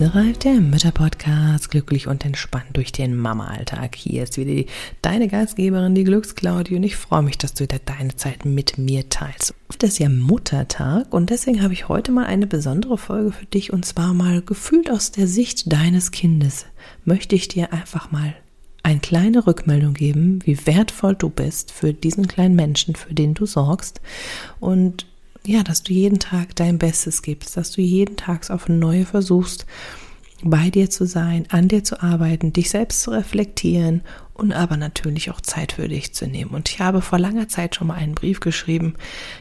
Inselreif, der Mütterpodcast, glücklich und entspannt durch den Mama-Alltag. Hier ist wieder die, deine Gastgeberin, die Glücksklaudie und ich freue mich, dass du wieder deine Zeit mit mir teilst. Das ist ja Muttertag und deswegen habe ich heute mal eine besondere Folge für dich und zwar mal gefühlt aus der Sicht deines Kindes. Möchte ich dir einfach mal eine kleine Rückmeldung geben, wie wertvoll du bist für diesen kleinen Menschen, für den du sorgst und ja, dass du jeden Tag dein Bestes gibst, dass du jeden Tag auf Neue versuchst, bei dir zu sein, an dir zu arbeiten, dich selbst zu reflektieren und aber natürlich auch Zeit für dich zu nehmen. Und ich habe vor langer Zeit schon mal einen Brief geschrieben,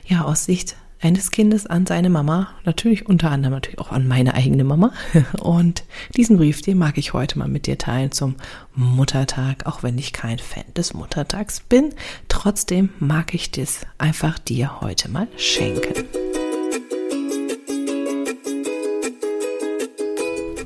ja, aus Sicht eines Kindes an seine Mama, natürlich unter anderem natürlich auch an meine eigene Mama. Und diesen Brief, den mag ich heute mal mit dir teilen zum Muttertag, auch wenn ich kein Fan des Muttertags bin. Trotzdem mag ich das einfach dir heute mal schenken.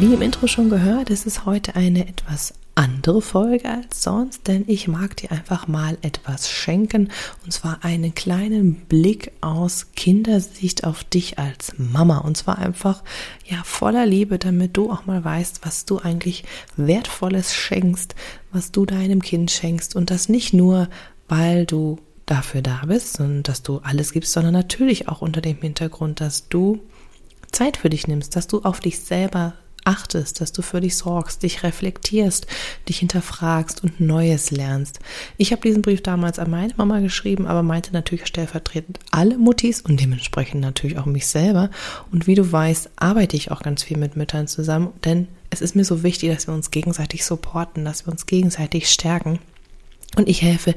wie im Intro schon gehört, ist es heute eine etwas andere Folge als sonst, denn ich mag dir einfach mal etwas schenken und zwar einen kleinen Blick aus Kindersicht auf dich als Mama und zwar einfach ja voller Liebe, damit du auch mal weißt, was du eigentlich wertvolles schenkst, was du deinem Kind schenkst und das nicht nur, weil du dafür da bist und dass du alles gibst, sondern natürlich auch unter dem Hintergrund, dass du Zeit für dich nimmst, dass du auf dich selber achtest, dass du für dich sorgst, dich reflektierst, dich hinterfragst und Neues lernst. Ich habe diesen Brief damals an meine Mama geschrieben, aber meinte natürlich stellvertretend alle Muttis und dementsprechend natürlich auch mich selber. Und wie du weißt, arbeite ich auch ganz viel mit Müttern zusammen, denn es ist mir so wichtig, dass wir uns gegenseitig supporten, dass wir uns gegenseitig stärken. Und ich helfe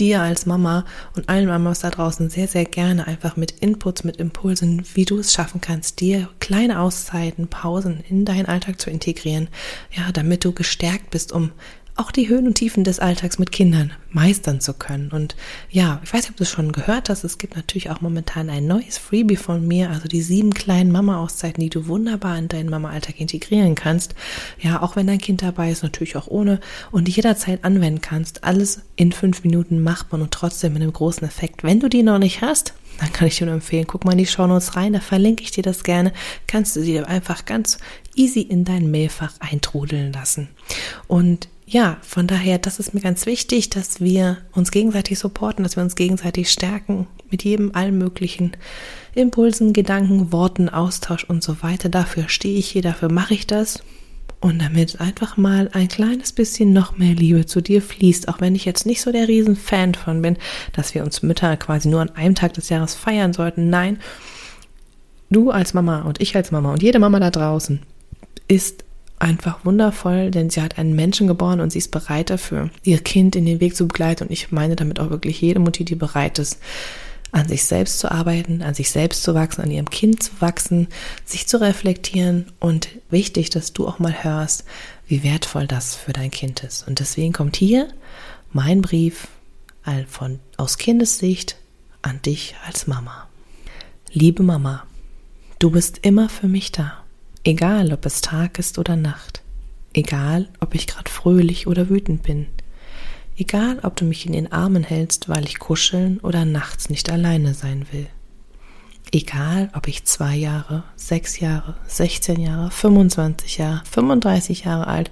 dir als Mama und allen Mamas da draußen sehr, sehr gerne einfach mit Inputs, mit Impulsen, wie du es schaffen kannst, dir kleine Auszeiten, Pausen in deinen Alltag zu integrieren, ja, damit du gestärkt bist, um auch die Höhen und Tiefen des Alltags mit Kindern meistern zu können. Und ja, ich weiß nicht, ob du es schon gehört hast, es gibt natürlich auch momentan ein neues Freebie von mir, also die sieben kleinen Mama-Auszeiten, die du wunderbar in deinen Mama-Alltag integrieren kannst. Ja, auch wenn dein Kind dabei ist, natürlich auch ohne und jederzeit anwenden kannst. Alles in fünf Minuten macht man und trotzdem mit einem großen Effekt. Wenn du die noch nicht hast, dann kann ich dir nur empfehlen, guck mal in die Shownotes rein, da verlinke ich dir das gerne. Kannst du sie einfach ganz easy in dein Mailfach eintrudeln lassen. Und ja, von daher, das ist mir ganz wichtig, dass wir uns gegenseitig supporten, dass wir uns gegenseitig stärken mit jedem allen möglichen Impulsen, Gedanken, Worten, Austausch und so weiter. Dafür stehe ich hier, dafür mache ich das. Und damit einfach mal ein kleines bisschen noch mehr Liebe zu dir fließt, auch wenn ich jetzt nicht so der Riesenfan von bin, dass wir uns Mütter quasi nur an einem Tag des Jahres feiern sollten. Nein, du als Mama und ich als Mama und jede Mama da draußen ist einfach wundervoll, denn sie hat einen Menschen geboren und sie ist bereit dafür, ihr Kind in den Weg zu begleiten. Und ich meine damit auch wirklich jede Mutti, die bereit ist, an sich selbst zu arbeiten, an sich selbst zu wachsen, an ihrem Kind zu wachsen, sich zu reflektieren und wichtig, dass du auch mal hörst, wie wertvoll das für dein Kind ist. Und deswegen kommt hier mein Brief von, aus Kindessicht an dich als Mama. Liebe Mama, du bist immer für mich da. Egal, ob es Tag ist oder Nacht. Egal, ob ich gerade fröhlich oder wütend bin. Egal, ob du mich in den Armen hältst, weil ich kuscheln oder nachts nicht alleine sein will. Egal, ob ich zwei Jahre, sechs Jahre, 16 Jahre, 25 Jahre, 35 Jahre alt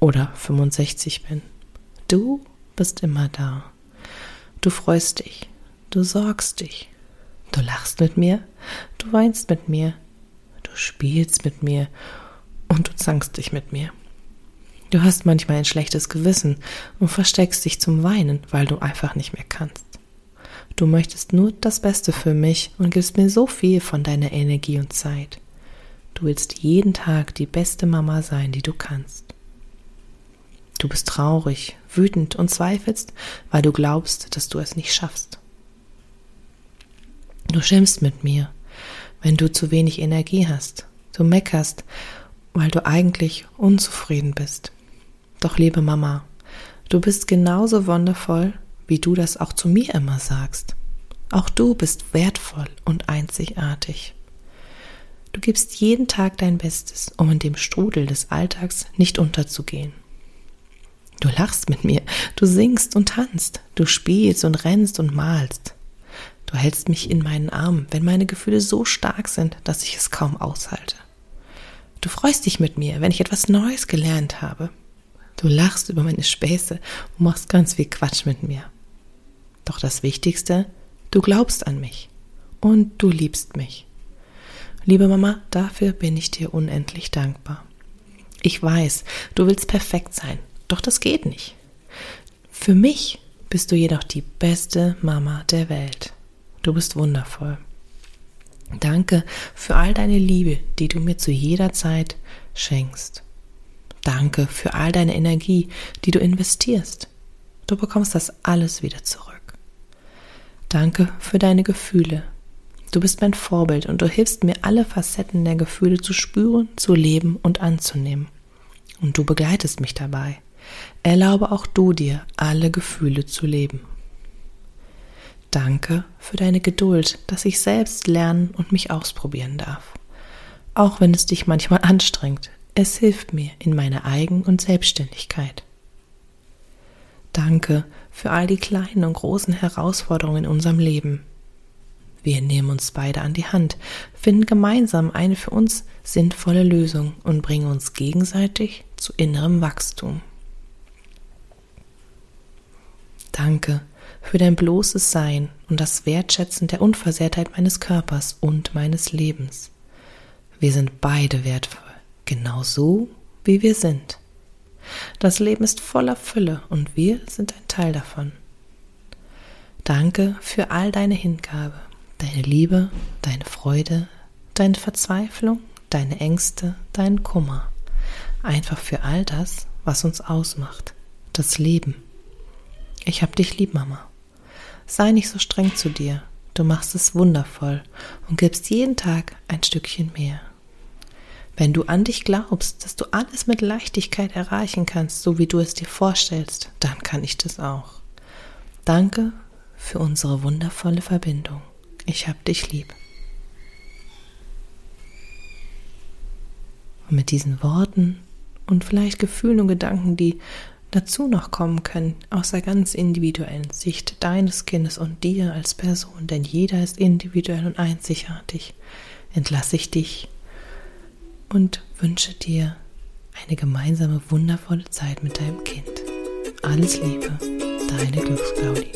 oder 65 bin. Du bist immer da. Du freust dich. Du sorgst dich. Du lachst mit mir. Du weinst mit mir spielst mit mir und du zankst dich mit mir. Du hast manchmal ein schlechtes Gewissen und versteckst dich zum Weinen, weil du einfach nicht mehr kannst. Du möchtest nur das Beste für mich und gibst mir so viel von deiner Energie und Zeit. Du willst jeden Tag die beste Mama sein, die du kannst. Du bist traurig, wütend und zweifelst, weil du glaubst, dass du es nicht schaffst. Du schimpfst mit mir wenn du zu wenig Energie hast. Du meckerst, weil du eigentlich unzufrieden bist. Doch liebe Mama, Du bist genauso wundervoll, wie du das auch zu mir immer sagst. Auch du bist wertvoll und einzigartig. Du gibst jeden Tag dein Bestes, um in dem Strudel des Alltags nicht unterzugehen. Du lachst mit mir, du singst und tanzt, du spielst und rennst und malst. Du hältst mich in meinen Armen, wenn meine Gefühle so stark sind, dass ich es kaum aushalte. Du freust dich mit mir, wenn ich etwas Neues gelernt habe. Du lachst über meine Späße und machst ganz viel Quatsch mit mir. Doch das Wichtigste, du glaubst an mich und du liebst mich. Liebe Mama, dafür bin ich dir unendlich dankbar. Ich weiß, du willst perfekt sein, doch das geht nicht. Für mich bist du jedoch die beste Mama der Welt. Du bist wundervoll. Danke für all deine Liebe, die du mir zu jeder Zeit schenkst. Danke für all deine Energie, die du investierst. Du bekommst das alles wieder zurück. Danke für deine Gefühle. Du bist mein Vorbild und du hilfst mir, alle Facetten der Gefühle zu spüren, zu leben und anzunehmen. Und du begleitest mich dabei. Erlaube auch du dir, alle Gefühle zu leben. Danke für deine Geduld, dass ich selbst lernen und mich ausprobieren darf. Auch wenn es dich manchmal anstrengt, es hilft mir in meiner Eigen- und Selbstständigkeit. Danke für all die kleinen und großen Herausforderungen in unserem Leben. Wir nehmen uns beide an die Hand, finden gemeinsam eine für uns sinnvolle Lösung und bringen uns gegenseitig zu innerem Wachstum. Danke für dein bloßes Sein und das Wertschätzen der Unversehrtheit meines Körpers und meines Lebens. Wir sind beide wertvoll, genau so, wie wir sind. Das Leben ist voller Fülle und wir sind ein Teil davon. Danke für all deine Hingabe, deine Liebe, deine Freude, deine Verzweiflung, deine Ängste, deinen Kummer. Einfach für all das, was uns ausmacht, das Leben. Ich hab dich lieb, Mama. Sei nicht so streng zu dir. Du machst es wundervoll und gibst jeden Tag ein Stückchen mehr. Wenn du an dich glaubst, dass du alles mit Leichtigkeit erreichen kannst, so wie du es dir vorstellst, dann kann ich das auch. Danke für unsere wundervolle Verbindung. Ich hab dich lieb. Und mit diesen Worten und vielleicht Gefühlen und Gedanken, die dazu noch kommen können, aus der ganz individuellen Sicht deines Kindes und dir als Person, denn jeder ist individuell und einzigartig, entlasse ich dich und wünsche dir eine gemeinsame wundervolle Zeit mit deinem Kind. Alles Liebe, deine Glücksclaudie.